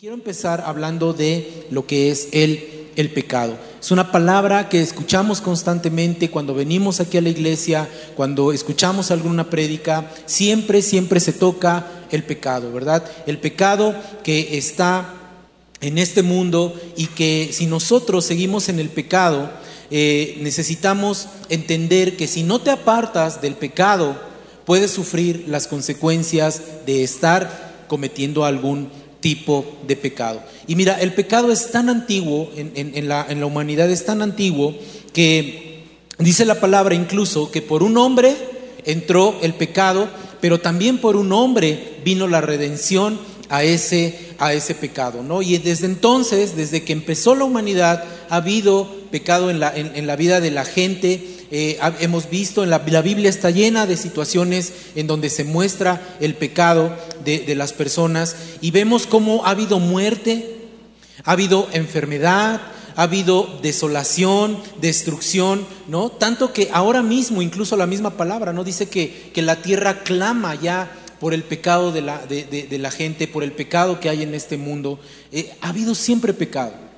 Quiero empezar hablando de lo que es el, el pecado. Es una palabra que escuchamos constantemente cuando venimos aquí a la iglesia, cuando escuchamos alguna prédica, siempre, siempre se toca el pecado, ¿verdad? El pecado que está en este mundo y que si nosotros seguimos en el pecado, eh, necesitamos entender que si no te apartas del pecado, puedes sufrir las consecuencias de estar cometiendo algún tipo de pecado. Y mira, el pecado es tan antiguo en, la, en la humanidad, es tan antiguo que dice la palabra incluso que por un hombre entró el pecado, pero también por un hombre vino la redención a ese, a ese pecado. ¿no? Y desde entonces, desde que empezó la humanidad, ha habido pecado en la, en la vida de la gente, eh, hemos visto, en la, Biblia está llena de situaciones en donde se muestra el pecado de, las personas y vemos cómo ha habido muerte, ha habido enfermedad, ha habido desolación, destrucción, ¿no? Tanto que ahora mismo, incluso la misma palabra, ¿no? Dice que, que la tierra clama ya por el pecado de la, de, la, gente, por el pecado que hay en este mundo. Eh, ha habido siempre pecado.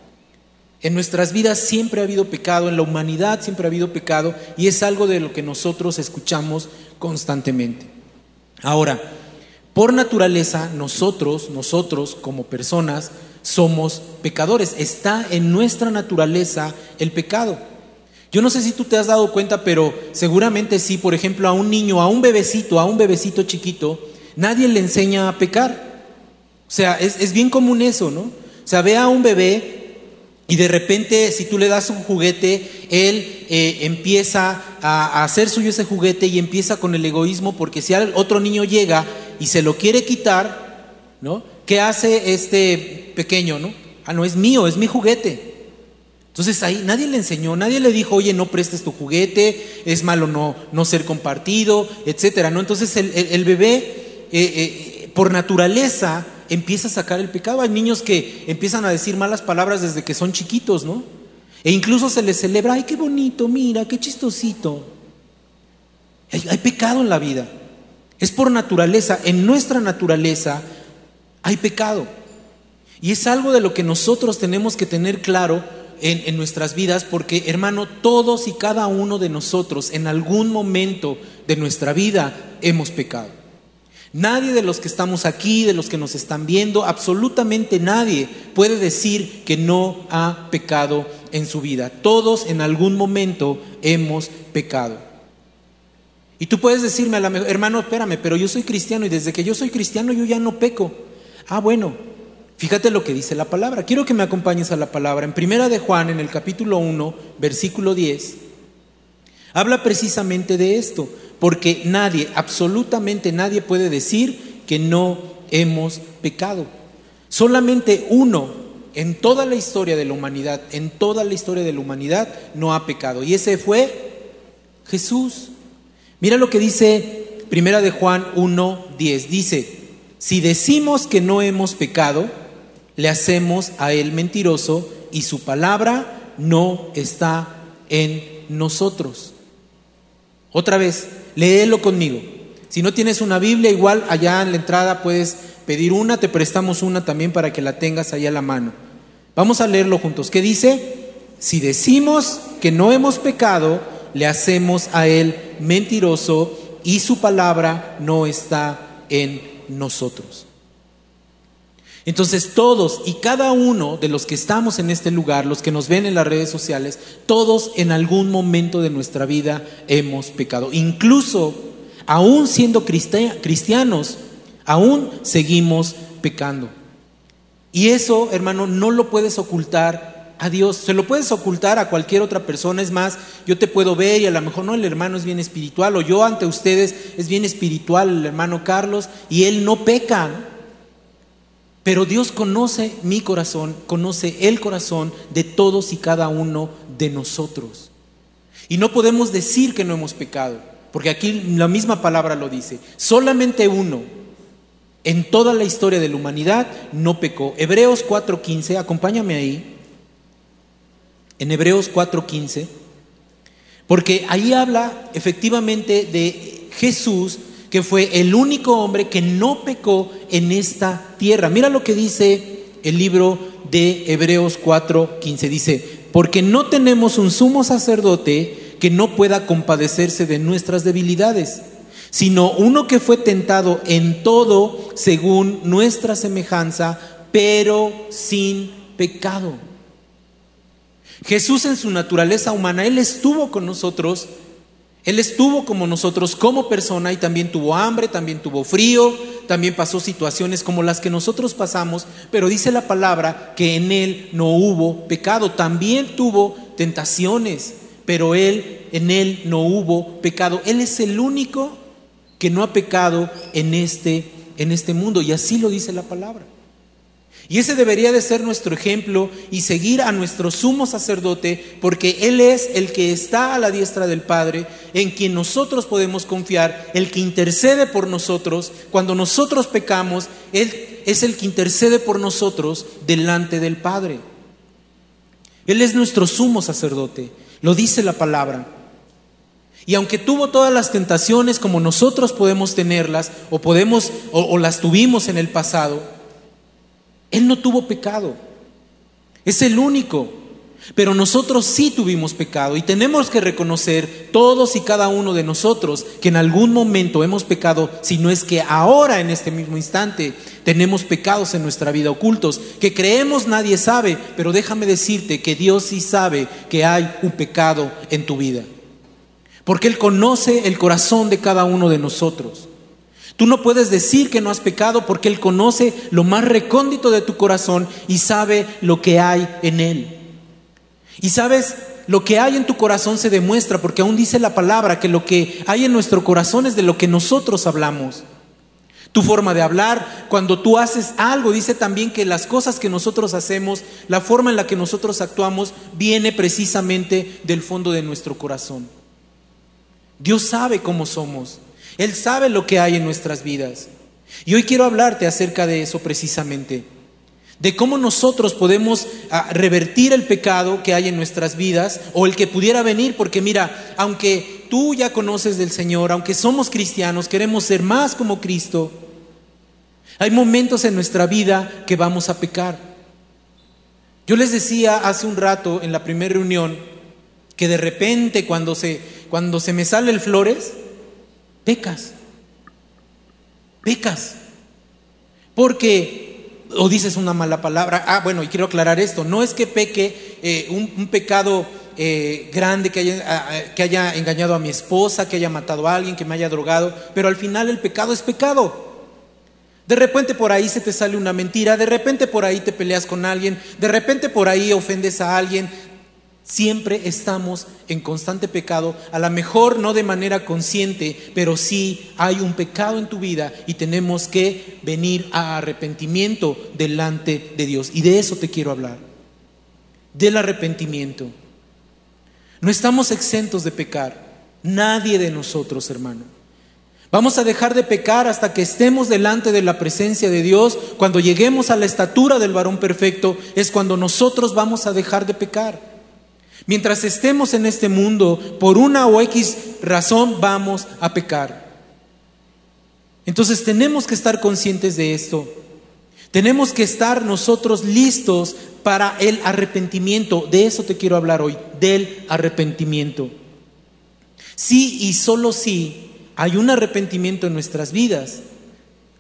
En nuestras vidas siempre ha habido pecado, en la humanidad siempre ha habido pecado y es algo de lo que nosotros escuchamos constantemente. Ahora, por naturaleza, nosotros, nosotros como personas, somos pecadores. Está en nuestra naturaleza el pecado. Yo no sé si tú te has dado cuenta, pero seguramente sí, por ejemplo, a un niño, a un bebecito, a un bebecito chiquito, nadie le enseña a pecar. O sea, es, es bien común eso, ¿no? O sea, ve a un bebé y de repente, si tú le das un juguete, él eh, empieza a, hacer suyo ese juguete y empieza con el egoísmo, porque si otro niño llega y se lo quiere quitar, ¿no? ¿Qué hace este pequeño, no? Ah, no, es mío, es mi juguete. Entonces ahí nadie le enseñó, nadie le dijo, oye, no prestes tu juguete, es malo no, no ser compartido, etcétera, ¿no? Entonces el, bebé, eh, eh, por naturaleza, empieza a sacar el pecado. Hay niños que empiezan a decir malas palabras desde que son chiquitos, ¿no? E incluso se les celebra, ay, qué bonito, mira, qué chistosito. Hay, pecado en la vida. Es por naturaleza, en nuestra naturaleza hay pecado. Y es algo de lo que nosotros tenemos que tener claro en, en, nuestras vidas, porque hermano, todos y cada uno de nosotros en algún momento de nuestra vida hemos pecado. Nadie de los que estamos aquí, de los que nos están viendo, absolutamente nadie puede decir que no ha pecado en su vida. Todos en algún momento hemos pecado. Y tú puedes decirme a la mejor, hermano, espérame, pero yo soy cristiano y desde que yo soy cristiano yo ya no peco. Ah, bueno, fíjate lo que dice la palabra. Quiero que me acompañes a la palabra. En Primera de Juan, en el capítulo 1, versículo 10, habla precisamente de esto porque nadie, absolutamente nadie puede decir que no hemos pecado. Solamente uno en toda la historia de la humanidad, en toda la historia de la humanidad, no ha pecado. Y ese fue Jesús. Mira lo que dice Primera de Juan 1:10. Dice, si decimos que no hemos pecado, le hacemos a él mentiroso y su palabra no está en nosotros. Otra vez, léelo conmigo. Si no tienes una Biblia, igual allá en la entrada puedes pedir una, te prestamos una también para que la tengas allá a la mano. Vamos a leerlo juntos. ¿Qué dice? Si decimos que no hemos pecado, le hacemos a Él mentiroso y su palabra no está en nosotros. Entonces todos y cada uno de los que estamos en este lugar, los que nos ven en las redes sociales, todos en algún momento de nuestra vida hemos pecado. Incluso, aún siendo cristianos, aún seguimos pecando. Y eso, hermano, no lo puedes ocultar a Dios. Se lo puedes ocultar a cualquier otra persona. Es más, yo te puedo ver y a lo mejor no, el hermano es bien espiritual o yo ante ustedes es bien espiritual, el hermano Carlos, y él no peca. Pero Dios conoce mi corazón, conoce el corazón de todos y cada uno de nosotros. Y no podemos decir que no hemos pecado, porque aquí la misma palabra lo dice. Solamente uno en toda la historia de la humanidad no pecó. Hebreos 4.15, acompáñame ahí. En Hebreos 4.15, porque ahí habla efectivamente de Jesús que fue el único hombre que no pecó en esta tierra. Mira lo que dice el libro de Hebreos 4:15. Dice, porque no tenemos un sumo sacerdote que no pueda compadecerse de nuestras debilidades, sino uno que fue tentado en todo según nuestra semejanza, pero sin pecado. Jesús en su naturaleza humana, Él estuvo con nosotros, Él estuvo como nosotros como persona y también tuvo hambre, también tuvo frío, también pasó situaciones como las que nosotros pasamos, pero dice la palabra que en Él no hubo pecado, también tuvo tentaciones, pero Él, en Él no hubo pecado. Él es el único que no ha pecado en este, en este mundo y así lo dice la palabra. Y ese debería de ser nuestro ejemplo y seguir a nuestro sumo sacerdote, porque Él es el que está a la diestra del Padre, en quien nosotros podemos confiar, el que intercede por nosotros. Cuando nosotros pecamos, Él es el que intercede por nosotros delante del Padre. Él es nuestro sumo sacerdote, lo dice la palabra. Y aunque tuvo todas las tentaciones como nosotros podemos tenerlas, o podemos, o, o las tuvimos en el pasado, él no tuvo pecado. Es el único. Pero nosotros sí tuvimos pecado y tenemos que reconocer todos y cada uno de nosotros que en algún momento hemos pecado, si no es que ahora en este mismo instante tenemos pecados en nuestra vida ocultos, que creemos nadie sabe, pero déjame decirte que Dios sí sabe que hay un pecado en tu vida, porque Él conoce el corazón de cada uno de nosotros. Tú no puedes decir que no has pecado porque Él conoce lo más recóndito de tu corazón y sabe lo que hay en Él. Y sabes, lo que hay en tu corazón se demuestra porque aún dice la palabra que lo que hay en nuestro corazón es de lo que nosotros hablamos. Tu forma de hablar, cuando tú haces algo, dice también que las cosas que nosotros hacemos, la forma en la que nosotros actuamos, viene precisamente del fondo de nuestro corazón. Dios sabe cómo somos. Él sabe lo que hay en nuestras vidas. Y hoy quiero hablarte acerca de eso precisamente, de cómo nosotros podemos ah, revertir el pecado que hay en nuestras vidas o el que pudiera venir, porque mira, aunque tú ya conoces del Señor, aunque somos cristianos, queremos ser más como Cristo, hay momentos en nuestra vida que vamos a pecar. Yo les decía hace un rato en la primera reunión que de repente cuando se, cuando se me sale el flores, pecas. Pecas. Porque, o dices una mala palabra, ah, bueno, y quiero aclarar esto, no es que peque eh, un, pecado eh, grande ah, ah, que haya engañado a mi esposa, que haya matado a alguien, que me haya drogado, pero al final el pecado es pecado. De repente por ahí se te sale una mentira, de repente por ahí te peleas con alguien, de repente por ahí ofendes a alguien, Siempre estamos en constante pecado, a lo mejor no de manera consciente, pero sí hay un pecado en tu vida y tenemos que venir a arrepentimiento delante de Dios. Y de eso te quiero hablar, del arrepentimiento. No estamos exentos de pecar, nadie de nosotros, hermano. Vamos a dejar de pecar hasta que estemos delante de la presencia de Dios. Cuando lleguemos a la estatura del varón perfecto es cuando nosotros vamos a dejar de pecar. Mientras estemos en este mundo, por una o X razón vamos a pecar. Entonces tenemos que estar conscientes de esto. Tenemos que estar nosotros listos para el arrepentimiento. De eso te quiero hablar hoy, del arrepentimiento. Sí y solo si hay un arrepentimiento en nuestras vidas,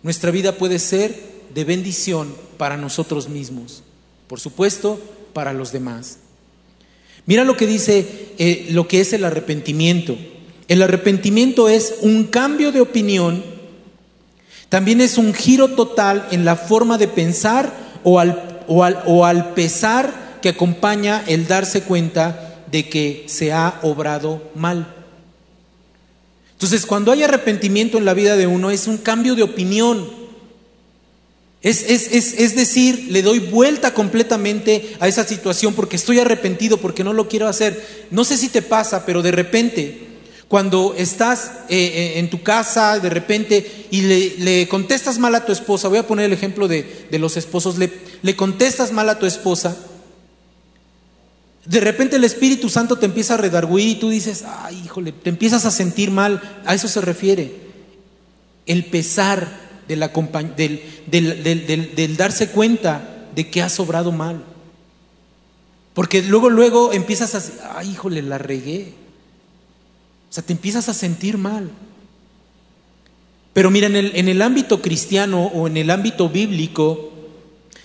nuestra vida puede ser de bendición para nosotros mismos. Por supuesto, para los demás. Mira lo que dice eh, lo que es el arrepentimiento. El arrepentimiento es un cambio de opinión, también es un giro total en la forma de pensar o al, o al, o al pesar que acompaña el darse cuenta de que se ha obrado mal. Entonces, cuando hay arrepentimiento en la vida de uno, es un cambio de opinión. Es, es, decir, le doy vuelta completamente a esa situación porque estoy arrepentido, porque no lo quiero hacer. No sé si te pasa, pero de repente, cuando estás eh, eh, en tu casa, de repente, y le, contestas mal a tu esposa, voy a poner el ejemplo de, los esposos, le, le contestas mal a tu esposa, de repente el Espíritu Santo te empieza a redarguir y tú dices, ay, híjole, te empiezas a sentir mal. A eso se refiere. El pesar del, del, darse cuenta de que has obrado mal. Porque luego, luego empiezas a, ay, híjole, la regué. O sea, te empiezas a sentir mal. Pero mira, en el, en el ámbito cristiano o en el ámbito bíblico,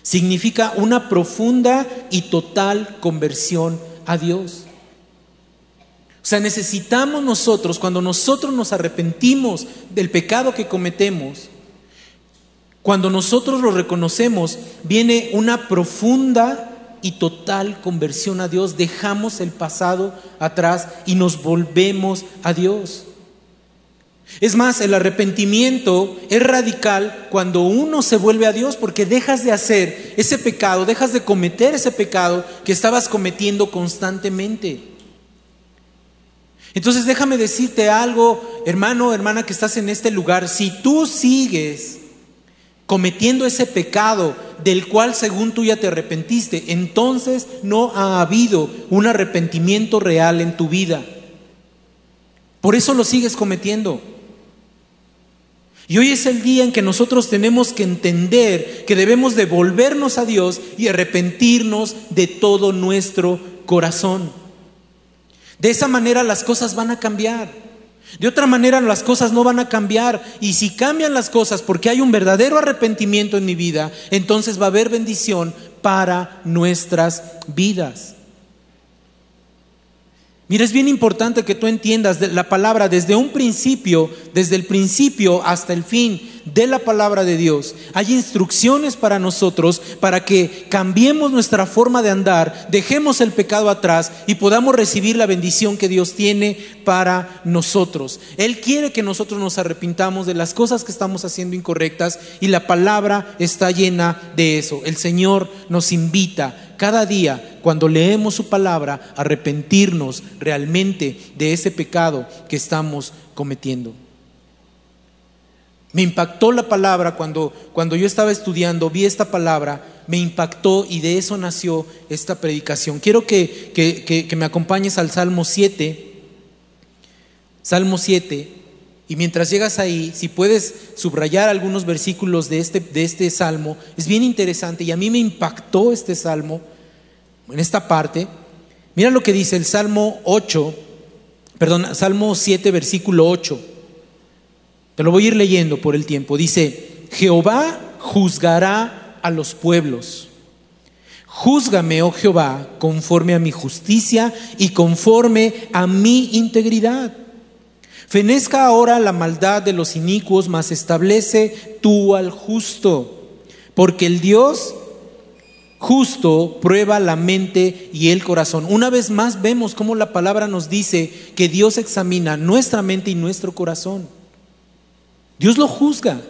significa una profunda y total conversión a Dios. O sea, necesitamos nosotros, cuando nosotros nos arrepentimos del pecado que cometemos, cuando nosotros lo reconocemos, viene una profunda y total conversión a Dios. Dejamos el pasado atrás y nos volvemos a Dios. Es más, el arrepentimiento es radical cuando uno se vuelve a Dios porque dejas de hacer ese pecado, dejas de cometer ese pecado que estabas cometiendo constantemente. Entonces déjame decirte algo, hermano, hermana que estás en este lugar, si tú sigues cometiendo ese pecado del cual según tú ya te arrepentiste, entonces no ha habido un arrepentimiento real en tu vida. Por eso lo sigues cometiendo. Y hoy es el día en que nosotros tenemos que entender que debemos devolvernos a Dios y arrepentirnos de todo nuestro corazón. De esa manera las cosas van a cambiar. De otra manera las cosas no van a cambiar. Y si cambian las cosas porque hay un verdadero arrepentimiento en mi vida, entonces va a haber bendición para nuestras vidas. Mira, es bien importante que tú entiendas la palabra desde un principio, desde el principio hasta el fin de la palabra de Dios. Hay instrucciones para nosotros para que cambiemos nuestra forma de andar, dejemos el pecado atrás y podamos recibir la bendición que Dios tiene para nosotros. Él quiere que nosotros nos arrepintamos de las cosas que estamos haciendo incorrectas y la palabra está llena de eso. El Señor nos invita cada día, cuando leemos su palabra, arrepentirnos realmente de ese pecado que estamos cometiendo. Me impactó la palabra cuando, cuando yo estaba estudiando, vi esta palabra, me impactó y de eso nació esta predicación. Quiero que, que, me acompañes al Salmo 7. Salmo 7. Y mientras llegas ahí, si puedes subrayar algunos versículos de este, de este salmo, es bien interesante y a mí me impactó este salmo en esta parte. Mira lo que dice el Salmo 8, perdón, Salmo 7, versículo 8. Te lo voy a ir leyendo por el tiempo. Dice, Jehová juzgará a los pueblos. Júzgame, oh Jehová, conforme a mi justicia y conforme a mi integridad. Fenezca ahora la maldad de los inicuos, mas establece tú al justo, porque el Dios justo prueba la mente y el corazón. Una vez más vemos cómo la palabra nos dice que Dios examina nuestra mente y nuestro corazón. Dios lo juzga.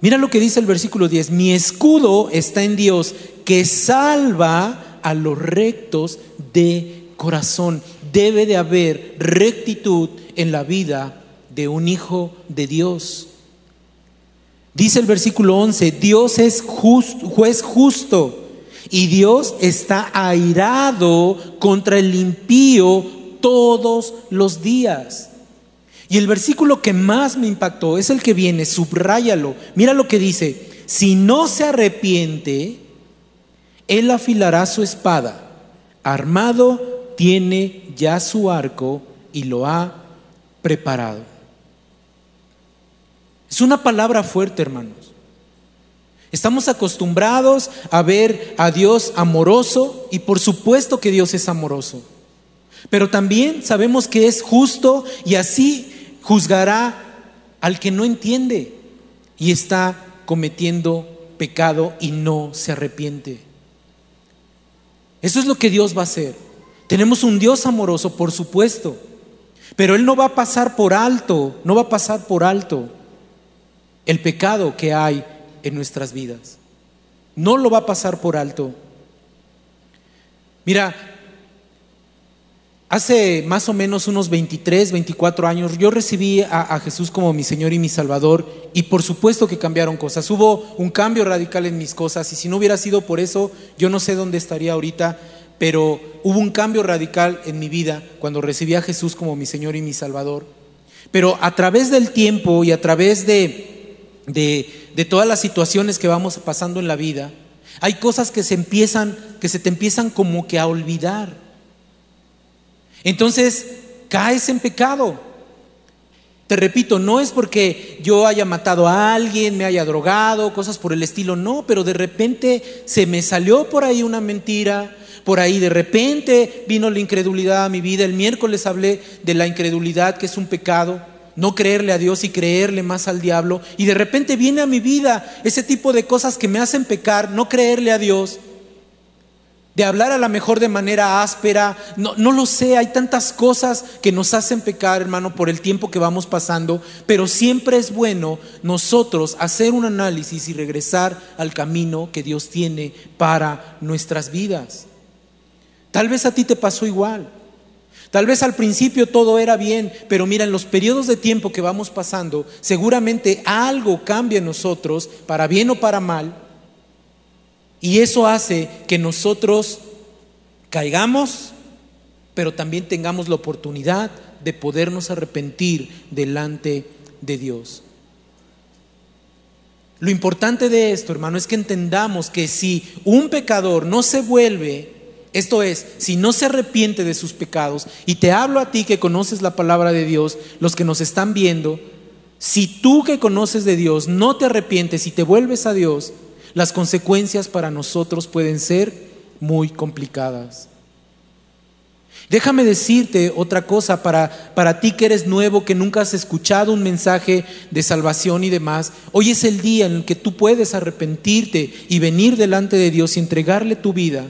Mira lo que dice el versículo 10, mi escudo está en Dios que salva a los rectos de corazón debe de haber rectitud en la vida de un hijo de Dios. Dice el versículo 11, Dios es juez justo y Dios está airado contra el impío todos los días. Y el versículo que más me impactó es el que viene, subráyalo. Mira lo que dice, si no se arrepiente, él afilará su espada, armado tiene ya su arco y lo ha preparado. Es una palabra fuerte, hermanos. Estamos acostumbrados a ver a Dios amoroso y por supuesto que Dios es amoroso. Pero también sabemos que es justo y así juzgará al que no entiende y está cometiendo pecado y no se arrepiente. Eso es lo que Dios va a hacer. Tenemos un Dios amoroso, por supuesto, pero Él no va a pasar por alto, no va a pasar por alto el pecado que hay en nuestras vidas. No lo va a pasar por alto. Mira, hace más o menos unos 23, 24 años yo recibí a, Jesús como mi Señor y mi Salvador y por supuesto que cambiaron cosas. Hubo un cambio radical en mis cosas y si no hubiera sido por eso, yo no sé dónde estaría ahorita pero hubo un cambio radical en mi vida cuando recibí a Jesús como mi Señor y mi Salvador. Pero a través del tiempo y a través de, todas las situaciones que vamos pasando en la vida, Hay cosas que se empiezan, que se te empiezan como que a olvidar. Entonces, caes en pecado. Te repito, no es porque yo haya matado a alguien, me haya drogado, cosas por el estilo, no, pero de repente se me salió por ahí una mentira, por ahí de repente vino la incredulidad a mi vida. El miércoles hablé de la incredulidad, que es un pecado, no creerle a Dios y creerle más al diablo. Y de repente viene a mi vida ese tipo de cosas que me hacen pecar, no creerle a Dios de hablar a lo mejor de manera áspera, no, no, lo sé, hay tantas cosas que nos hacen pecar, hermano, por el tiempo que vamos pasando, pero siempre es bueno nosotros hacer un análisis y regresar al camino que Dios tiene para nuestras vidas. Tal vez a ti te pasó igual. Tal vez al principio todo era bien, pero mira, en los periodos de tiempo que vamos pasando, seguramente algo cambia en nosotros, para bien o para mal, y eso hace que nosotros caigamos, pero también tengamos la oportunidad de podernos arrepentir delante de Dios. Lo importante de esto, hermano, es que entendamos que si un pecador no se vuelve, esto es, si no se arrepiente de sus pecados, y te hablo a ti que conoces la palabra de Dios, los que nos están viendo, si tú que conoces de Dios no te arrepientes y te vuelves a Dios, las consecuencias para nosotros pueden ser muy complicadas. Déjame decirte otra cosa para, para ti que eres nuevo, que nunca has escuchado un mensaje de salvación y demás. Hoy es el día en el que tú puedes arrepentirte y venir delante de Dios y entregarle tu vida.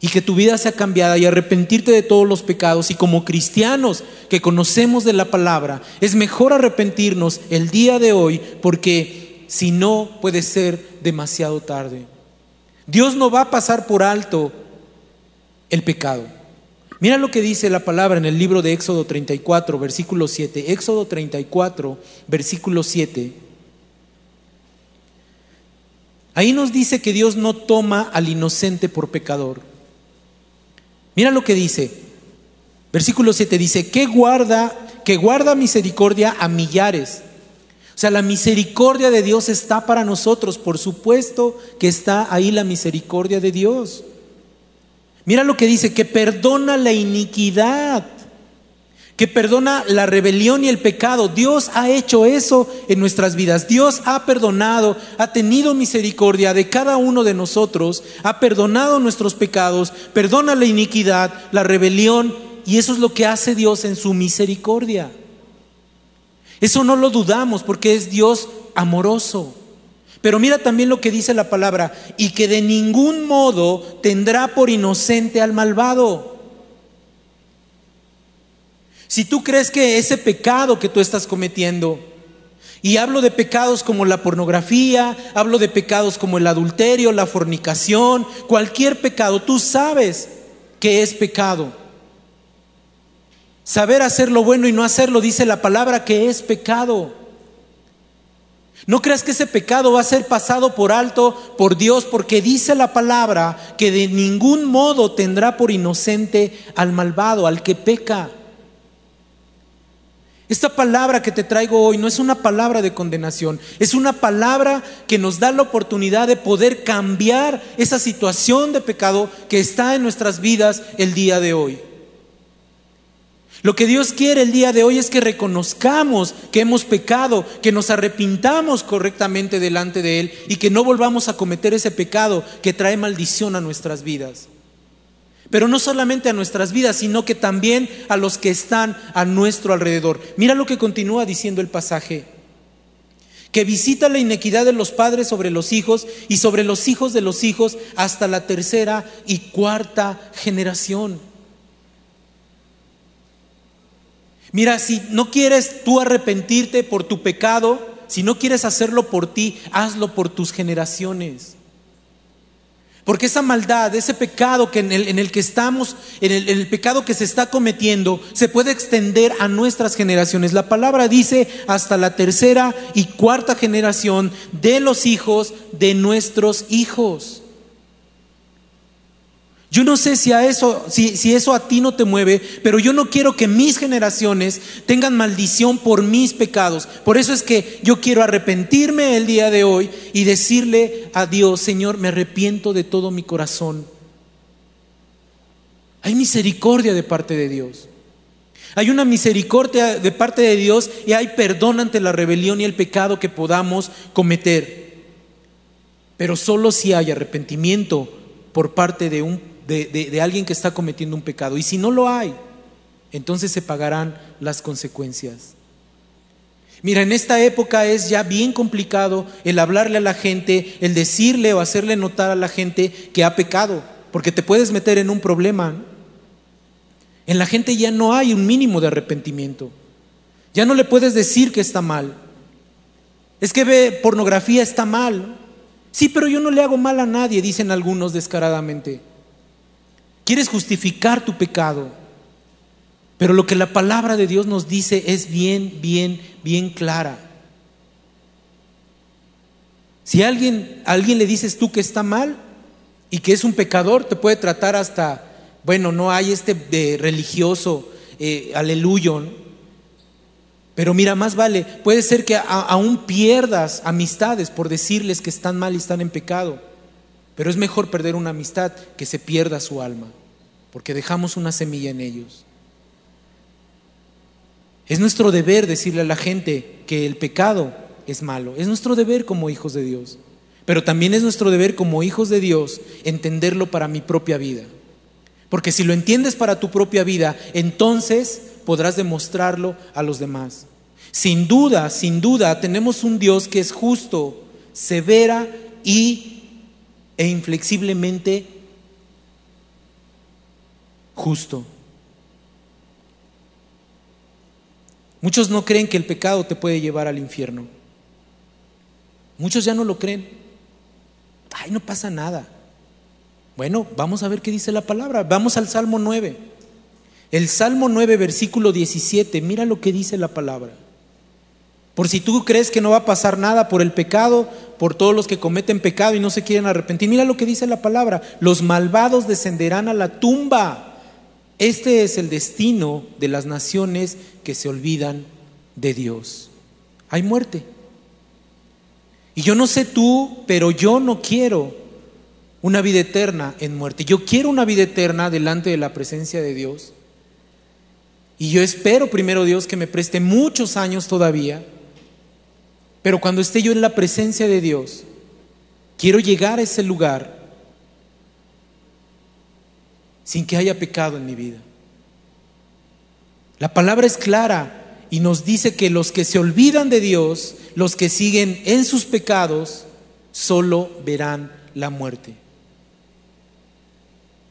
Y que tu vida sea cambiada y arrepentirte de todos los pecados. Y como cristianos que conocemos de la palabra, es mejor arrepentirnos el día de hoy porque si no puede ser demasiado tarde. Dios no va a pasar por alto el pecado. Mira lo que dice la palabra en el libro de Éxodo 34, versículo 7. Éxodo 34, versículo 7. Ahí nos dice que Dios no toma al inocente por pecador. Mira lo que dice. Versículo 7 dice, que guarda, que guarda misericordia a millares o sea, la misericordia de Dios está para nosotros. Por supuesto que está ahí la misericordia de Dios. Mira lo que dice, que perdona la iniquidad, que perdona la rebelión y el pecado. Dios ha hecho eso en nuestras vidas. Dios ha perdonado, ha tenido misericordia de cada uno de nosotros, ha perdonado nuestros pecados, perdona la iniquidad, la rebelión, y eso es lo que hace Dios en su misericordia. Eso no lo dudamos porque es Dios amoroso. Pero mira también lo que dice la palabra, y que de ningún modo tendrá por inocente al malvado. Si tú crees que ese pecado que tú estás cometiendo, y hablo de pecados como la pornografía, hablo de pecados como el adulterio, la fornicación, cualquier pecado, tú sabes que es pecado. Saber hacer lo bueno y no hacerlo, dice la palabra, que es pecado. No creas que ese pecado va a ser pasado por alto por Dios, porque dice la palabra que de ningún modo tendrá por inocente al malvado, al que peca. Esta palabra que te traigo hoy no es una palabra de condenación, es una palabra que nos da la oportunidad de poder cambiar esa situación de pecado que está en nuestras vidas el día de hoy. Lo que Dios quiere el día de hoy es que reconozcamos que hemos pecado, que nos arrepintamos correctamente delante de Él y que no volvamos a cometer ese pecado que trae maldición a nuestras vidas. Pero no solamente a nuestras vidas, sino que también a los que están a nuestro alrededor. Mira lo que continúa diciendo el pasaje. Que visita la inequidad de los padres sobre los hijos y sobre los hijos de los hijos hasta la tercera y cuarta generación. Mira, si no quieres tú arrepentirte por tu pecado, si no quieres hacerlo por ti, hazlo por tus generaciones. Porque esa maldad, ese pecado que en, el, que estamos, en el, pecado que se está cometiendo, se puede extender a nuestras generaciones. La palabra dice hasta la tercera y cuarta generación de los hijos de nuestros hijos. Yo no sé si a eso, si, eso a ti no te mueve, pero yo no quiero que mis generaciones tengan maldición por mis pecados. Por eso es que yo quiero arrepentirme el día de hoy y decirle a Dios, Señor, me arrepiento de todo mi corazón. Hay misericordia de parte de Dios. Hay una misericordia de parte de Dios y hay perdón ante la rebelión y el pecado que podamos cometer. Pero solo si hay arrepentimiento por parte de, un, de, alguien que está cometiendo un pecado. Y si no lo hay, entonces se pagarán las consecuencias. Mira, en esta época es ya bien complicado el hablarle a la gente, el decirle o hacerle notar a la gente que ha pecado, porque te puedes meter en un problema. En la gente ya no hay un mínimo de arrepentimiento. Ya no le puedes decir que está mal. Es que ve pornografía está mal. Sí, pero yo no le hago mal a nadie, dicen algunos descaradamente. Quieres justificar tu pecado. Pero lo que la palabra de Dios nos dice es bien, bien, bien clara. Si a alguien, alguien le dices tú que está mal y que es un pecador, te puede tratar hasta bueno, no hay este religioso eh, aleluyo. Pero mira, más vale, puede ser que aún pierdas amistades por decirles que están mal y están en pecado. Pero es mejor perder una amistad que se pierda su alma, porque dejamos una semilla en ellos. Es nuestro deber decirle a la gente que el pecado es malo. Es nuestro deber como hijos de Dios. Pero también es nuestro deber como hijos de Dios entenderlo para mi propia vida. Porque si lo entiendes para tu propia vida, entonces podrás demostrarlo a los demás. Sin duda, sin duda, tenemos un Dios que es justo, severa y, e inflexiblemente justo. Muchos no creen que el pecado te puede llevar al infierno. Muchos ya no lo creen. Ay, no pasa nada. Bueno, vamos a ver qué dice la palabra. Vamos al Salmo 9. El Salmo 9, versículo 17, mira lo que dice la palabra. Por si tú crees que no va a pasar nada por el pecado, por todos los que cometen pecado y no se quieren arrepentir, mira lo que dice la palabra. Los malvados descenderán a la tumba. Este es el destino de las naciones que se olvidan de Dios. Hay muerte. Y yo no sé tú, pero yo no quiero una vida eterna en muerte. Yo quiero una vida eterna delante de la presencia de Dios. Y yo espero primero Dios que me preste muchos años todavía. Pero cuando esté yo en la presencia de Dios, quiero llegar a ese lugar sin que haya pecado en mi vida. La palabra es clara y nos dice que los que se olvidan de Dios, los que siguen en sus pecados, solo verán la muerte.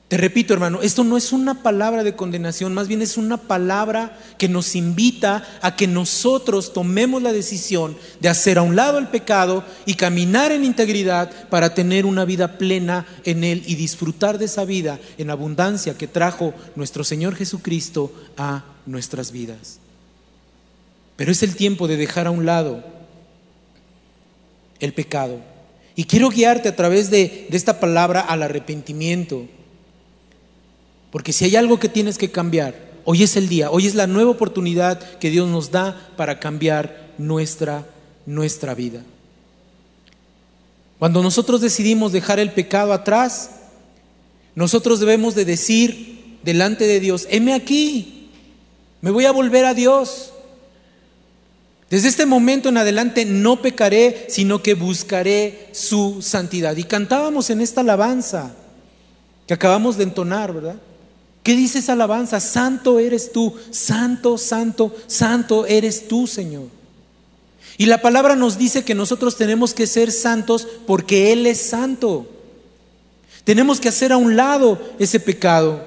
Te repito, hermano, esto no es una palabra de condenación, más bien es una palabra que nos invita a que nosotros tomemos la decisión de hacer a un lado el pecado y caminar en integridad para tener una vida plena en Él y disfrutar de esa vida en abundancia que trajo nuestro Señor Jesucristo a nuestras vidas. Pero es el tiempo de dejar a un lado el pecado. Y quiero guiarte a través de, esta palabra al arrepentimiento. Porque si hay algo que tienes que cambiar, hoy es el día, hoy es la nueva oportunidad que Dios nos da para cambiar nuestra, nuestra vida. Cuando nosotros decidimos dejar el pecado atrás, nosotros debemos de decir delante de Dios, heme aquí, me voy a volver a Dios. Desde este momento en adelante no pecaré, sino que buscaré su santidad. Y cantábamos en esta alabanza que acabamos de entonar, ¿verdad? ¿Qué dice esa alabanza? Santo eres tú, santo, santo, santo eres tú, Señor. Y la palabra nos dice que nosotros tenemos que ser santos porque Él es santo. Tenemos que hacer a un lado ese pecado.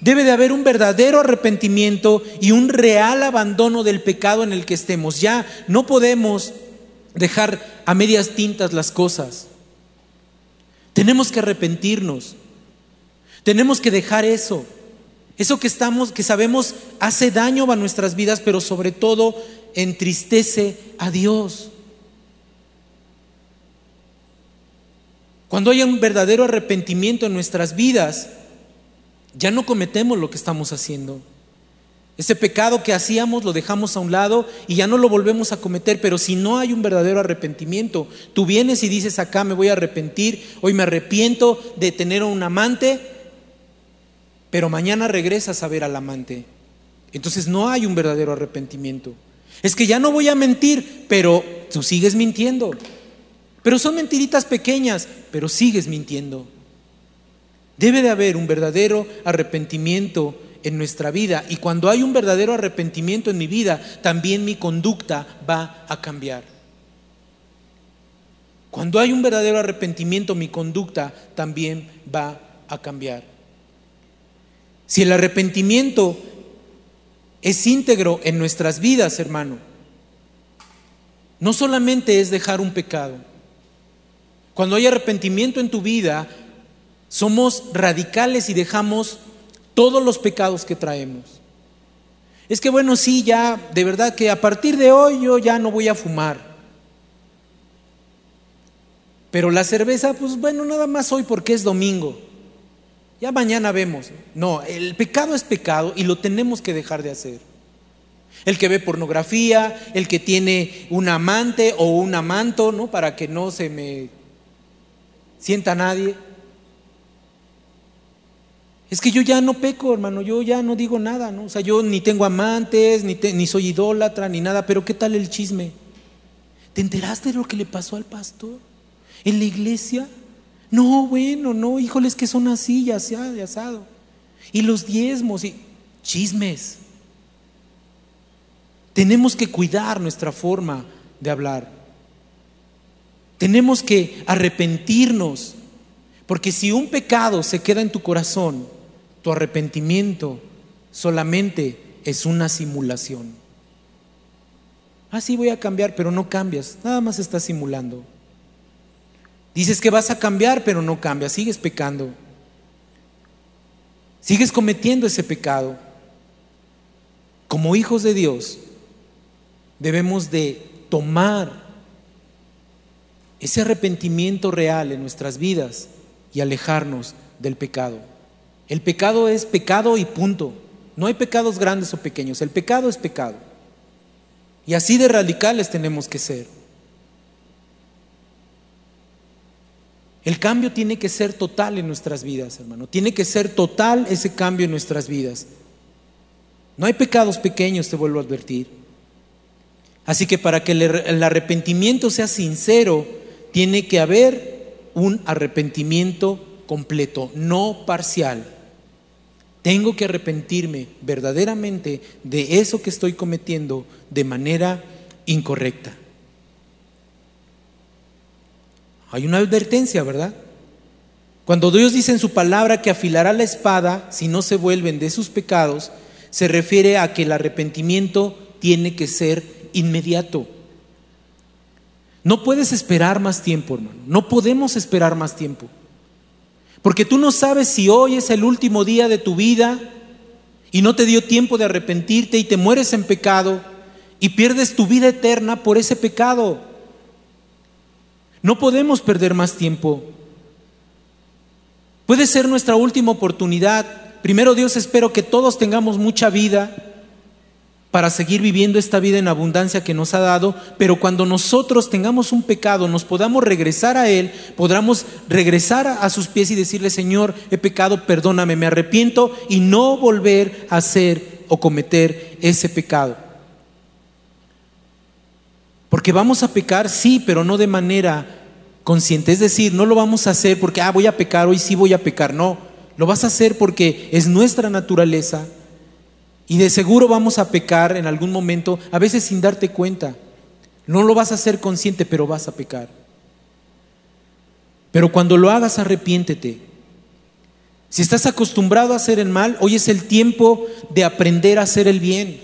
Debe de haber un verdadero arrepentimiento y un real abandono del pecado en el que estemos. Ya no podemos dejar a medias tintas las cosas. Tenemos que arrepentirnos. Tenemos que dejar eso. Eso que estamos, que sabemos hace daño a nuestras vidas, pero sobre todo entristece a Dios. Cuando haya un verdadero arrepentimiento en nuestras vidas, ya no cometemos lo que estamos haciendo. Ese pecado que hacíamos lo dejamos a un lado y ya no lo volvemos a cometer, pero si no hay un verdadero arrepentimiento, tú vienes y dices acá me voy a arrepentir, hoy me arrepiento de tener un amante, pero mañana regresas a ver al amante. Entonces no hay un verdadero arrepentimiento. Es que ya no voy a mentir, pero tú sigues mintiendo. Pero son mentiritas pequeñas, pero sigues mintiendo. Debe de haber un verdadero arrepentimiento en nuestra vida. Y cuando hay un verdadero arrepentimiento en mi vida, también mi conducta va a cambiar. Cuando hay un verdadero arrepentimiento, mi conducta también va a cambiar. Si el arrepentimiento es íntegro en nuestras vidas, hermano, no solamente es dejar un pecado. Cuando hay arrepentimiento en tu vida, somos radicales y dejamos todos los pecados que traemos. Es que bueno, sí, ya, de verdad que a partir de hoy yo ya no voy a fumar. Pero la cerveza, pues bueno, nada más hoy porque es domingo. Ya mañana vemos. No, el pecado es pecado y lo tenemos que dejar de hacer. El que ve pornografía, el que tiene un amante o un amanto, ¿no? Para que no se me sienta nadie. Es que yo ya no peco, hermano, yo ya no digo nada, ¿no? O sea, yo ni tengo amantes, ni, ni soy idólatra, ni nada, pero ¿qué tal el chisme? ¿Te enteraste de lo que le pasó al pastor? ¿En la iglesia? No, bueno, no, híjoles que son así, ya de asado. Y los diezmos y chismes. Tenemos que cuidar nuestra forma de hablar. Tenemos que arrepentirnos, porque si un pecado se queda en tu corazón, tu arrepentimiento solamente es una simulación. Ah, voy a cambiar, pero no cambias, nada más estás simulando. Dices que vas a cambiar, pero no cambias, sigues pecando. Sigues cometiendo ese pecado. Como hijos de Dios, debemos de tomar ese arrepentimiento real en nuestras vidas y alejarnos del pecado. El pecado es pecado y punto. No hay pecados grandes o pequeños. El pecado es pecado. Y así de radicales tenemos que ser. El cambio tiene que ser total en nuestras vidas, hermano. Tiene que ser total ese cambio en nuestras vidas. No hay pecados pequeños, te vuelvo a advertir. Así que para que el arrepentimiento sea sincero, tiene que haber un arrepentimiento completo, no parcial. Tengo que arrepentirme verdaderamente de eso que estoy cometiendo de manera incorrecta. Hay una advertencia, ¿verdad? Cuando Dios dice en su palabra que afilará la espada si no se vuelven de sus pecados, se refiere a que el arrepentimiento tiene que ser inmediato. No puedes esperar más tiempo, hermano. No podemos esperar más tiempo. Porque tú no sabes si hoy es el último día de tu vida y no te dio tiempo de arrepentirte y te mueres en pecado y pierdes tu vida eterna por ese pecado. No podemos perder más tiempo. Puede ser nuestra última oportunidad. Primero Dios espero que todos tengamos mucha vida para seguir viviendo esta vida en abundancia que nos ha dado, pero cuando nosotros tengamos un pecado, nos podamos regresar a Él, podamos regresar a sus pies y decirle, Señor, he pecado, perdóname, me arrepiento y no volver a hacer o cometer ese pecado. Porque vamos a pecar, sí, pero no de manera consciente. Es decir, no lo vamos a hacer porque, ah, voy a pecar, hoy sí voy a pecar. No, lo vas a hacer porque es nuestra naturaleza y de seguro vamos a pecar en algún momento, a veces sin darte cuenta. No lo vas a hacer consciente, pero vas a pecar. Pero cuando lo hagas, arrepiéntete. Si estás acostumbrado a hacer el mal, hoy es el tiempo de aprender a hacer el bien.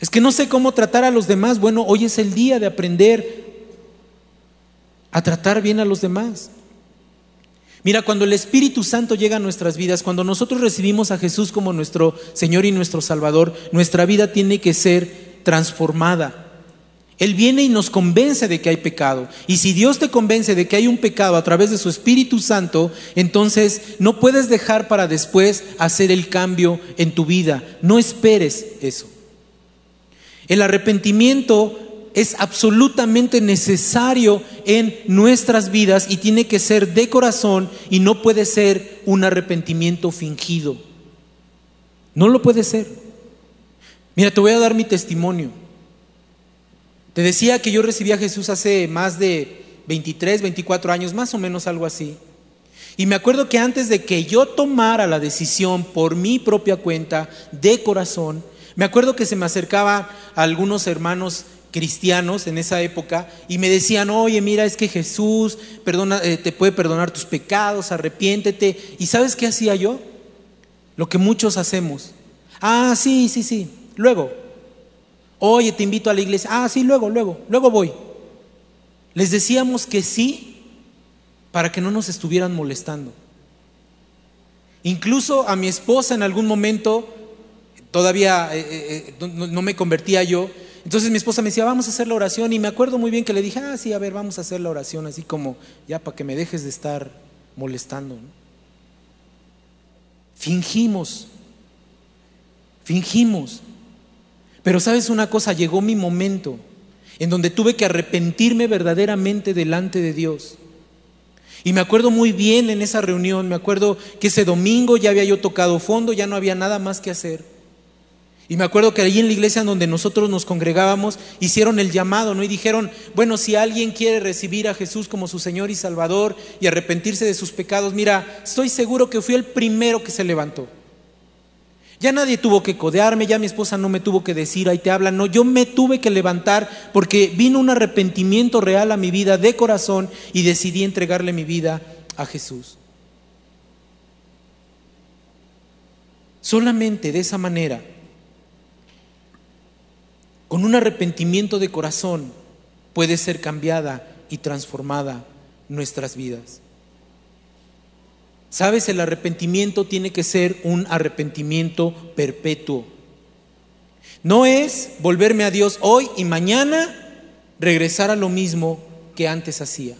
Es que no sé cómo tratar a los demás. Bueno, hoy es el día de aprender a tratar bien a los demás. Mira, cuando el Espíritu Santo llega a nuestras vidas, cuando nosotros recibimos a Jesús como nuestro Señor y nuestro Salvador, nuestra vida tiene que ser transformada. Él viene y nos convence de que hay pecado. Y si Dios te convence de que hay un pecado a través de su Espíritu Santo, entonces no puedes dejar para después hacer el cambio en tu vida. No esperes eso. El arrepentimiento es absolutamente necesario en nuestras vidas y tiene que ser de corazón y no puede ser un arrepentimiento fingido. No lo puede ser. Mira, te voy a dar mi testimonio. Te decía que yo recibí a Jesús hace más de 23, 24 años, más o menos algo así. Y me acuerdo que antes de que yo tomara la decisión por mi propia cuenta, de corazón, me acuerdo que se me acercaba a algunos hermanos cristianos en esa época y me decían, oye, mira, es que Jesús perdona, eh, te puede perdonar tus pecados, arrepiéntete. ¿Y sabes qué hacía yo? Lo que muchos hacemos. Ah, sí, sí, sí. Luego, Oye, te invito a la iglesia. Ah, sí, luego, luego, luego voy. Les decíamos que sí para que no nos estuvieran molestando. Incluso a mi esposa en algún momento, todavía eh, eh, no, me convertía yo, entonces mi esposa me decía, vamos a hacer la oración y me acuerdo muy bien que le dije, ah, sí, a ver, vamos a hacer la oración, así como ya para que me dejes de estar molestando. Fingimos, fingimos. Pero sabes una cosa, llegó mi momento en donde tuve que arrepentirme verdaderamente delante de Dios. Y me acuerdo muy bien en esa reunión, me acuerdo que ese domingo ya había yo tocado fondo, ya no había nada más que hacer. Y me acuerdo que allí en la iglesia donde nosotros nos congregábamos hicieron el llamado, ¿no? Y dijeron, bueno, si alguien quiere recibir a Jesús como su Señor y Salvador y arrepentirse de sus pecados, mira, estoy seguro que fui el primero que se levantó. Ya nadie tuvo que codearme, ya mi esposa no me tuvo que decir, ahí te hablan, no, yo me tuve que levantar porque vino un arrepentimiento real a mi vida de corazón y decidí entregarle mi vida a Jesús. Solamente de esa manera, con un arrepentimiento de corazón, puede ser cambiada y transformada nuestras vidas. Sabes, el arrepentimiento tiene que ser un arrepentimiento perpetuo. No es volverme a Dios hoy y mañana regresar a lo mismo que antes hacía.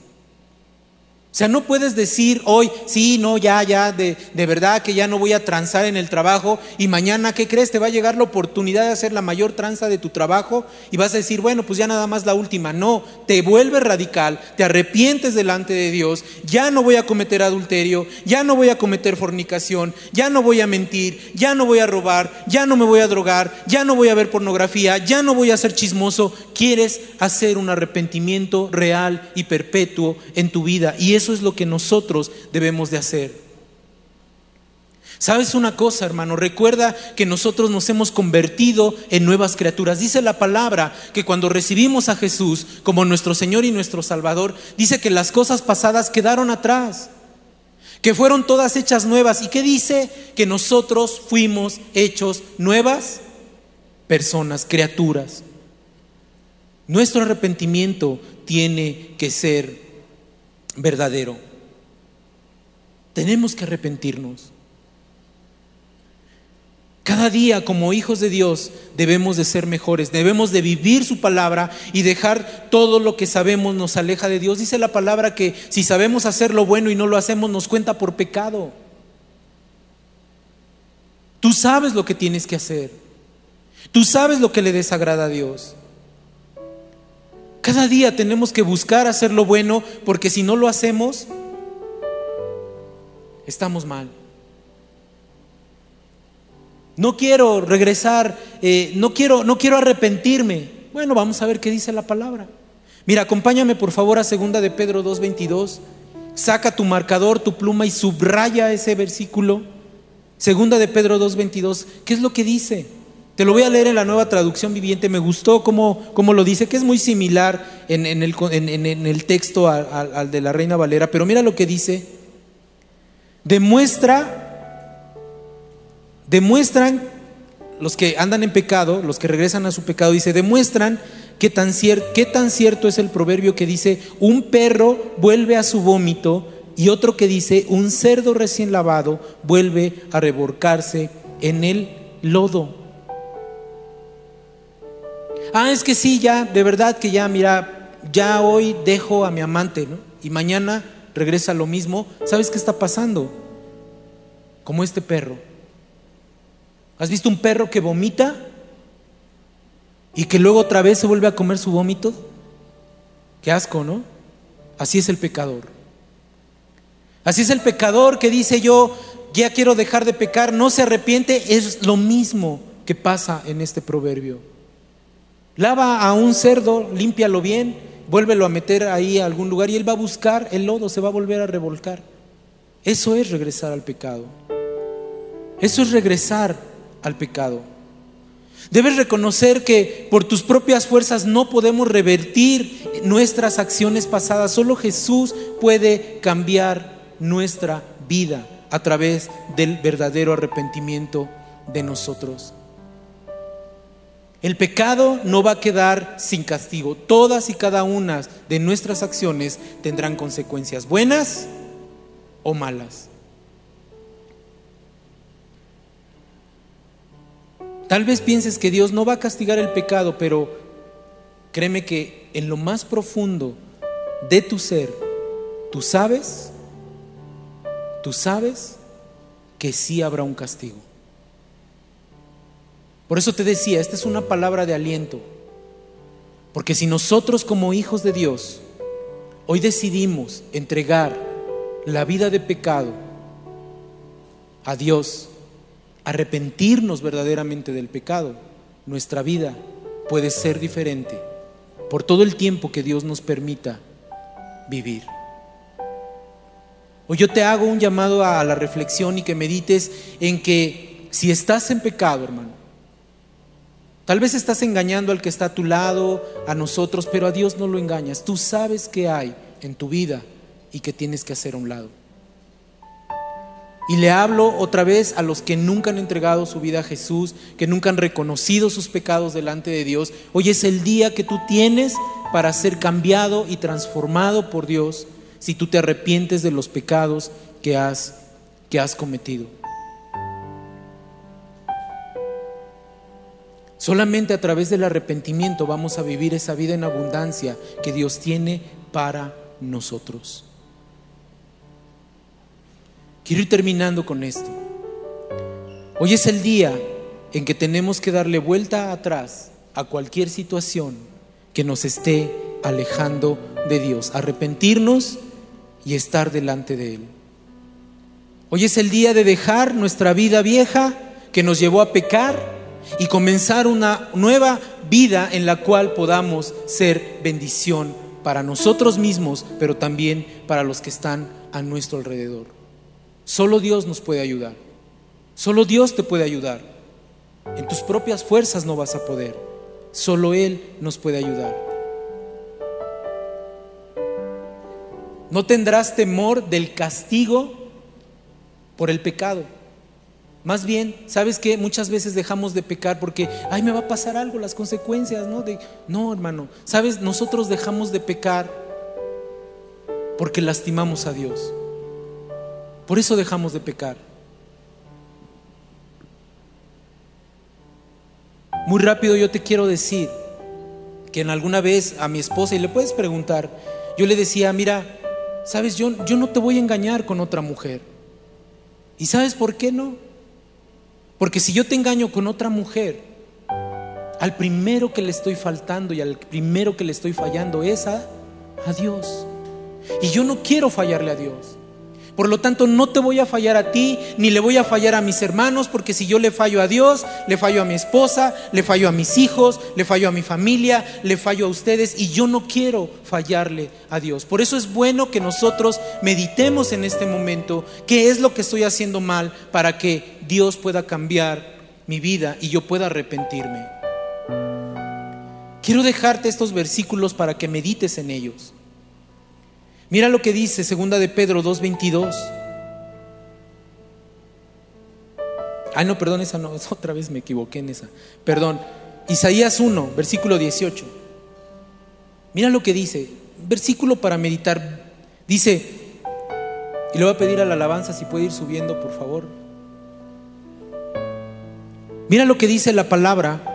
O sea, no puedes decir hoy, sí, no, ya, ya, de, de, verdad que ya no voy a transar en el trabajo y mañana, ¿qué crees? Te va a llegar la oportunidad de hacer la mayor tranza de tu trabajo y vas a decir, bueno, pues ya nada más la última. No, te vuelves radical, te arrepientes delante de Dios, ya no voy a cometer adulterio, ya no voy a cometer fornicación, ya no voy a mentir, ya no voy a robar, ya no me voy a drogar, ya no voy a ver pornografía, ya no voy a ser chismoso. Quieres hacer un arrepentimiento real y perpetuo en tu vida y eso es lo que nosotros debemos de hacer. ¿Sabes una cosa, hermano? Recuerda que nosotros nos hemos convertido en nuevas criaturas. Dice la palabra que cuando recibimos a Jesús como nuestro Señor y nuestro Salvador, dice que las cosas pasadas quedaron atrás, que fueron todas hechas nuevas. ¿Y qué dice? Que nosotros fuimos hechos nuevas personas, criaturas. Nuestro arrepentimiento tiene que ser verdadero. Tenemos que arrepentirnos. Cada día como hijos de Dios debemos de ser mejores, debemos de vivir su palabra y dejar todo lo que sabemos nos aleja de Dios. Dice la palabra que si sabemos hacer lo bueno y no lo hacemos nos cuenta por pecado. Tú sabes lo que tienes que hacer. Tú sabes lo que le desagrada a Dios. Cada día tenemos que buscar hacer lo bueno porque si no lo hacemos, estamos mal. No quiero regresar, eh, no, quiero, no quiero arrepentirme. Bueno, vamos a ver qué dice la palabra. Mira, acompáñame por favor a segunda de Pedro 2.22. Saca tu marcador, tu pluma y subraya ese versículo. Segunda de Pedro 2.22. ¿Qué es lo que dice? Te lo voy a leer en la nueva traducción viviente. Me gustó cómo, lo dice, que es muy similar en, el, en el, texto al, de la Reina Valera. Pero mira lo que dice. Demuestra, demuestran los que andan en pecado, los que regresan a su pecado, dice, demuestran qué tan, qué tan cierto es el proverbio que dice, un perro vuelve a su vómito y otro que dice, un cerdo recién lavado vuelve a reborcarse en el lodo. Ah, es que sí, ya, de verdad que ya, mira, ya hoy dejo a mi amante, ¿no? Y mañana regresa lo mismo. ¿Sabes qué está pasando? Como este perro. ¿Has visto un perro que vomita y que luego otra vez se vuelve a comer su vómito? Qué asco, ¿no? Así es el pecador. Así es el pecador que dice yo, ya quiero dejar de pecar, no se arrepiente, es lo mismo que pasa en este proverbio. Lava a un cerdo, límpialo bien, vuélvelo a meter ahí a algún lugar y él va a buscar el lodo, se va a volver a revolcar. Eso es regresar al pecado. Eso es regresar al pecado. Debes reconocer que por tus propias fuerzas no podemos revertir nuestras acciones pasadas. Solo Jesús puede cambiar nuestra vida a través del verdadero arrepentimiento de nosotros. El pecado no va a quedar sin castigo. Todas y cada una de nuestras acciones tendrán consecuencias buenas o malas. Tal vez pienses que Dios no va a castigar el pecado, pero créeme que en lo más profundo de tu ser, tú sabes tú sabes que sí habrá un castigo. Por eso te decía, esta es una palabra de aliento. Porque si nosotros como hijos de Dios hoy decidimos entregar la vida de pecado a Dios, arrepentirnos verdaderamente del pecado, nuestra vida puede ser diferente por todo el tiempo que Dios nos permita vivir. O yo te hago un llamado a la reflexión y que medites en que si estás en pecado, hermano, tal vez estás engañando al que está a tu lado, a nosotros, pero a Dios no lo engañas. Tú sabes qué hay en tu vida y que tienes que hacer a un lado. Y le hablo otra vez a los que nunca han entregado su vida a Jesús, que nunca han reconocido sus pecados delante de Dios. Hoy es el día que tú tienes para ser cambiado y transformado por Dios si tú te arrepientes de los pecados que has, que has cometido. Solamente a través del arrepentimiento vamos a vivir esa vida en abundancia que Dios tiene para nosotros. Quiero ir terminando con esto. Hoy es el día en que tenemos que darle vuelta atrás a cualquier situación que nos esté alejando de Dios. Arrepentirnos y estar delante de Él. Hoy es el día de dejar nuestra vida vieja que nos llevó a pecar y comenzar una nueva vida en la cual podamos ser bendición para nosotros mismos, pero también para los que están a nuestro alrededor. Solo Dios nos puede ayudar. Solo Dios te puede ayudar. En tus propias fuerzas no vas a poder. Solo Él nos puede ayudar. No tendrás temor del castigo por el pecado. Más bien, ¿sabes qué? Muchas veces dejamos de pecar porque, ay, me va a pasar algo, las consecuencias, ¿no? No, hermano, ¿sabes? Nosotros dejamos de pecar porque lastimamos a Dios. Por eso dejamos de pecar. Muy rápido yo te quiero decir que en alguna vez a mi esposa, y le puedes preguntar, yo le decía, mira, sabes, yo, yo no te voy a engañar con otra mujer. ¿Y sabes por qué no? Porque si yo te engaño con otra mujer, al primero que le estoy faltando y al primero que le estoy fallando es a, a Dios. Y yo no quiero fallarle a Dios. Por lo tanto, no te voy a fallar a ti, ni le voy a fallar a mis hermanos, porque si yo le fallo a Dios, le fallo a mi esposa, le fallo a mis hijos, le fallo a mi familia, le fallo a ustedes, y yo no quiero fallarle a Dios. Por eso es bueno que nosotros meditemos en este momento qué es lo que estoy haciendo mal para que Dios pueda cambiar mi vida y yo pueda arrepentirme. Quiero dejarte estos versículos para que medites en ellos. Mira lo que dice segunda de Pedro 2:22. Ah, no, perdón, esa no, otra vez me equivoqué en esa. Perdón. Isaías 1, versículo 18. Mira lo que dice, versículo para meditar. Dice, y le voy a pedir a la alabanza si puede ir subiendo, por favor. Mira lo que dice la palabra.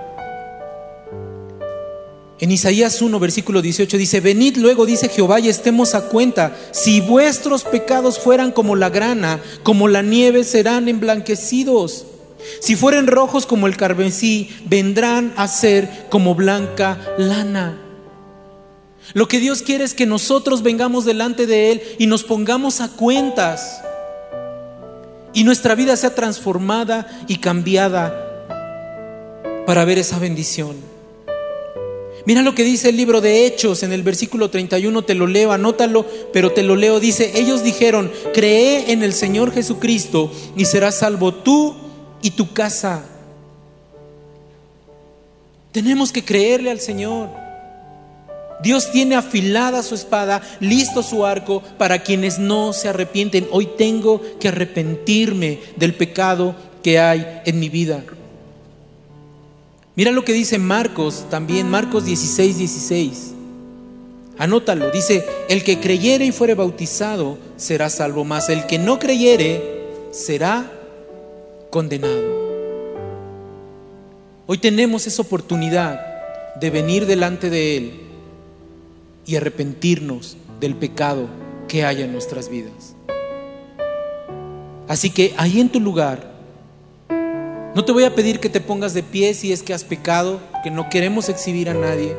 En Isaías 1, versículo 18 dice, venid luego, dice Jehová, y estemos a cuenta, si vuestros pecados fueran como la grana, como la nieve serán emblanquecidos. Si fueren rojos como el carmesí, vendrán a ser como blanca lana. Lo que Dios quiere es que nosotros vengamos delante de Él y nos pongamos a cuentas y nuestra vida sea transformada y cambiada para ver esa bendición. Mira lo que dice el libro de Hechos en el versículo 31, te lo leo, anótalo, pero te lo leo. Dice, ellos dijeron, cree en el Señor Jesucristo y serás salvo tú y tu casa. Tenemos que creerle al Señor. Dios tiene afilada su espada, listo su arco para quienes no se arrepienten. Hoy tengo que arrepentirme del pecado que hay en mi vida. Mira lo que dice Marcos también, Marcos 16, 16. Anótalo, dice, el que creyere y fuere bautizado será salvo, mas el que no creyere será condenado. Hoy tenemos esa oportunidad de venir delante de Él y arrepentirnos del pecado que haya en nuestras vidas. Así que ahí en tu lugar, no te voy a pedir que te pongas de pie si es que has pecado, que no queremos exhibir a nadie.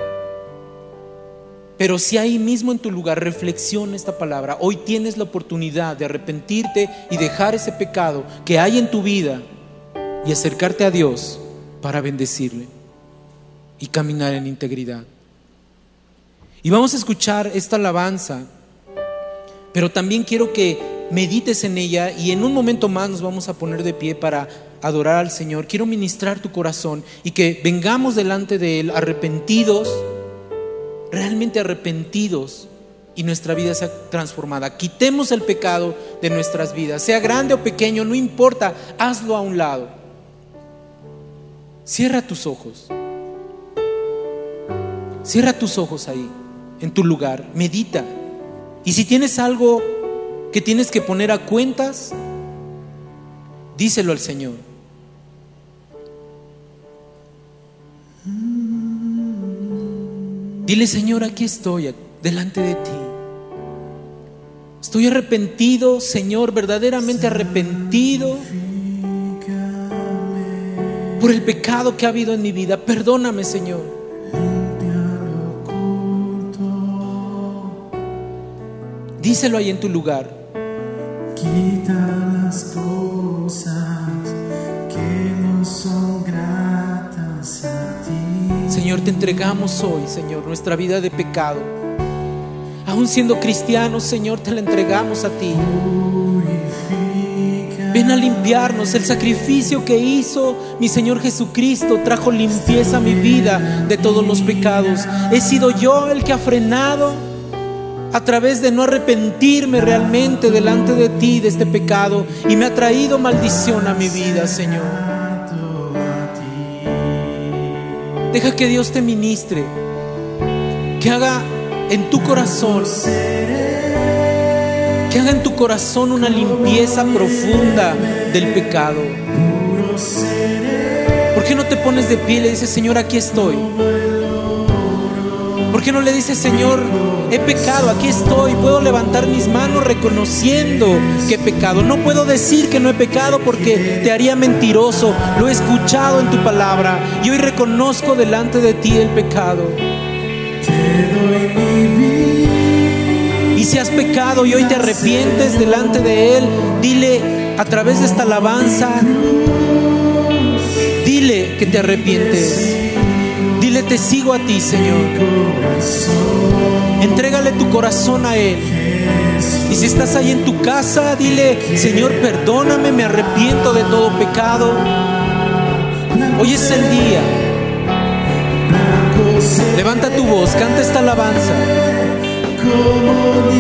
Pero si ahí mismo en tu lugar reflexiona esta palabra, hoy tienes la oportunidad de arrepentirte y dejar ese pecado que hay en tu vida y acercarte a Dios para bendecirle y caminar en integridad. Y vamos a escuchar esta alabanza, pero también quiero que medites en ella y en un momento más nos vamos a poner de pie para adorar al Señor. Quiero ministrar tu corazón y que vengamos delante de Él arrepentidos, realmente arrepentidos y nuestra vida sea transformada. Quitemos el pecado de nuestras vidas, sea grande o pequeño, no importa, hazlo a un lado. Cierra tus ojos. Cierra tus ojos ahí en tu lugar, medita. Y si tienes algo que tienes que poner a cuentas, díselo al Señor. Dile, Señor, aquí estoy, delante de ti. Estoy arrepentido, Señor, verdaderamente arrepentido por el pecado que ha habido en mi vida. Perdóname, Señor. Díselo ahí en tu lugar. Quita las cosas Señor, te entregamos hoy, Señor, nuestra vida de pecado. Aún siendo cristianos, Señor, te la entregamos a ti. Ven a limpiarnos. El sacrificio que hizo mi Señor Jesucristo trajo limpieza a mi vida de todos los pecados. He sido yo el que ha frenado a través de no arrepentirme realmente delante de ti de este pecado y me ha traído maldición a mi vida, Señor. Deja que Dios te ministre, que haga en tu corazón, que haga en tu corazón una limpieza profunda del pecado. ¿Por qué no te pones de pie y le dices, Señor, aquí estoy? ¿Por qué no le dices, Señor, he pecado, aquí estoy, puedo levantar mis manos reconociendo que he pecado? No puedo decir que no he pecado porque te haría mentiroso. Lo he escuchado en tu palabra y hoy reconozco delante de ti el pecado. Y si has pecado y hoy te arrepientes delante de Él, dile a través de esta alabanza, dile que te arrepientes te sigo a ti, Señor. Entrégale tu corazón a Él. Y si estás ahí en tu casa, dile, Señor, perdóname, me arrepiento de todo pecado. Hoy es el día. Levanta tu voz, canta esta alabanza.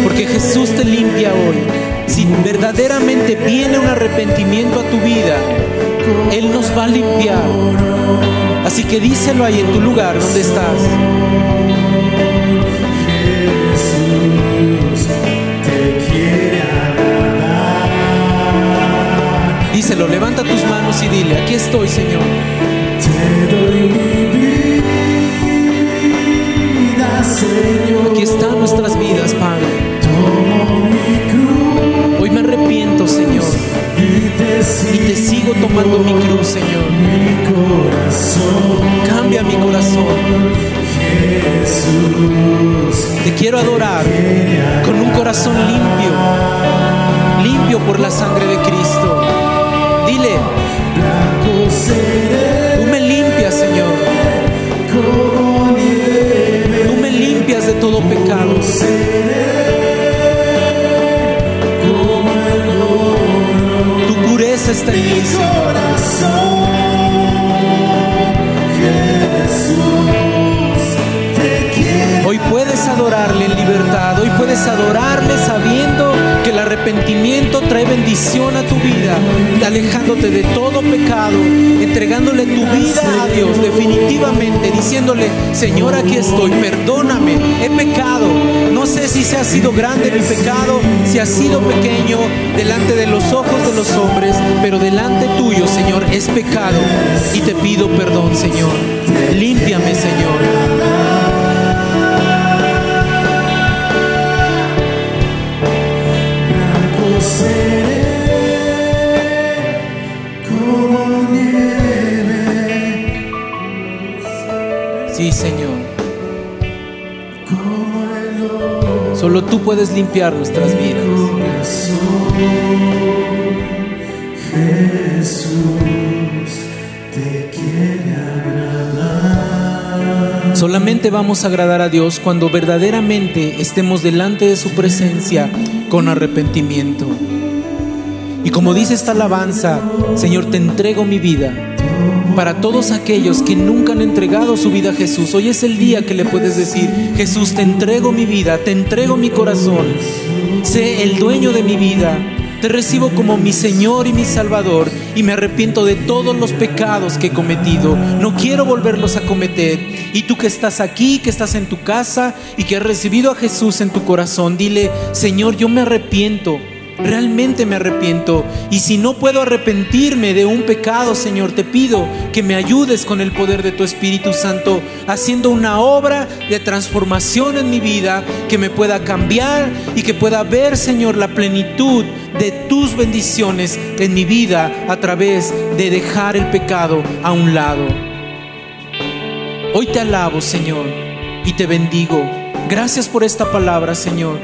Porque Jesús te limpia hoy. Si verdaderamente viene un arrepentimiento a tu vida, Él nos va a limpiar. Así que díselo ahí en tu lugar donde estás. Díselo, levanta tus manos y dile, aquí estoy Señor. Te doy mi vida. Señor, Aquí están nuestras vidas, Padre. Y te sigo tomando mi cruz, Señor. Cambia mi corazón. Jesús. Te quiero adorar con un corazón limpio, limpio por la sangre de Cristo. Dile, bendición a tu vida, alejándote de todo pecado, entregándole tu vida a Dios definitivamente, diciéndole, Señor, aquí estoy, perdóname, he pecado. No sé si se ha sido grande mi pecado, si ha sido pequeño delante de los ojos de los hombres, pero delante tuyo, Señor, es pecado y te pido perdón, Señor. Límpiame, Señor. Solo tú puedes limpiar nuestras vidas. Jesús te quiere agradar. Solamente vamos a agradar a Dios cuando verdaderamente estemos delante de su presencia con arrepentimiento. Y como dice esta alabanza, Señor, te entrego mi vida. Para todos aquellos que nunca han entregado su vida a Jesús, hoy es el día que le puedes decir, Jesús, te entrego mi vida, te entrego mi corazón, sé el dueño de mi vida, te recibo como mi Señor y mi Salvador y me arrepiento de todos los pecados que he cometido, no quiero volverlos a cometer. Y tú que estás aquí, que estás en tu casa y que has recibido a Jesús en tu corazón, dile, Señor, yo me arrepiento. Realmente me arrepiento. Y si no puedo arrepentirme de un pecado, Señor, te pido que me ayudes con el poder de tu Espíritu Santo, haciendo una obra de transformación en mi vida, que me pueda cambiar y que pueda ver, Señor, la plenitud de tus bendiciones en mi vida a través de dejar el pecado a un lado. Hoy te alabo, Señor, y te bendigo. Gracias por esta palabra, Señor.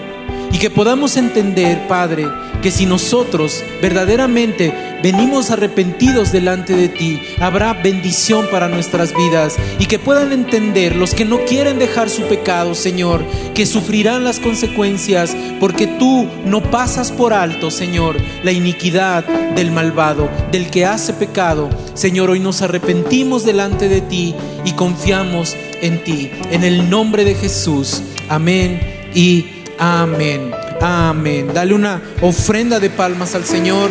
Y que podamos entender, Padre, que si nosotros verdaderamente venimos arrepentidos delante de ti, habrá bendición para nuestras vidas. Y que puedan entender los que no quieren dejar su pecado, Señor, que sufrirán las consecuencias porque tú no pasas por alto, Señor, la iniquidad del malvado, del que hace pecado. Señor, hoy nos arrepentimos delante de ti y confiamos en ti. En el nombre de Jesús. Amén y Amén. Amén. Dale una ofrenda de palmas al Señor.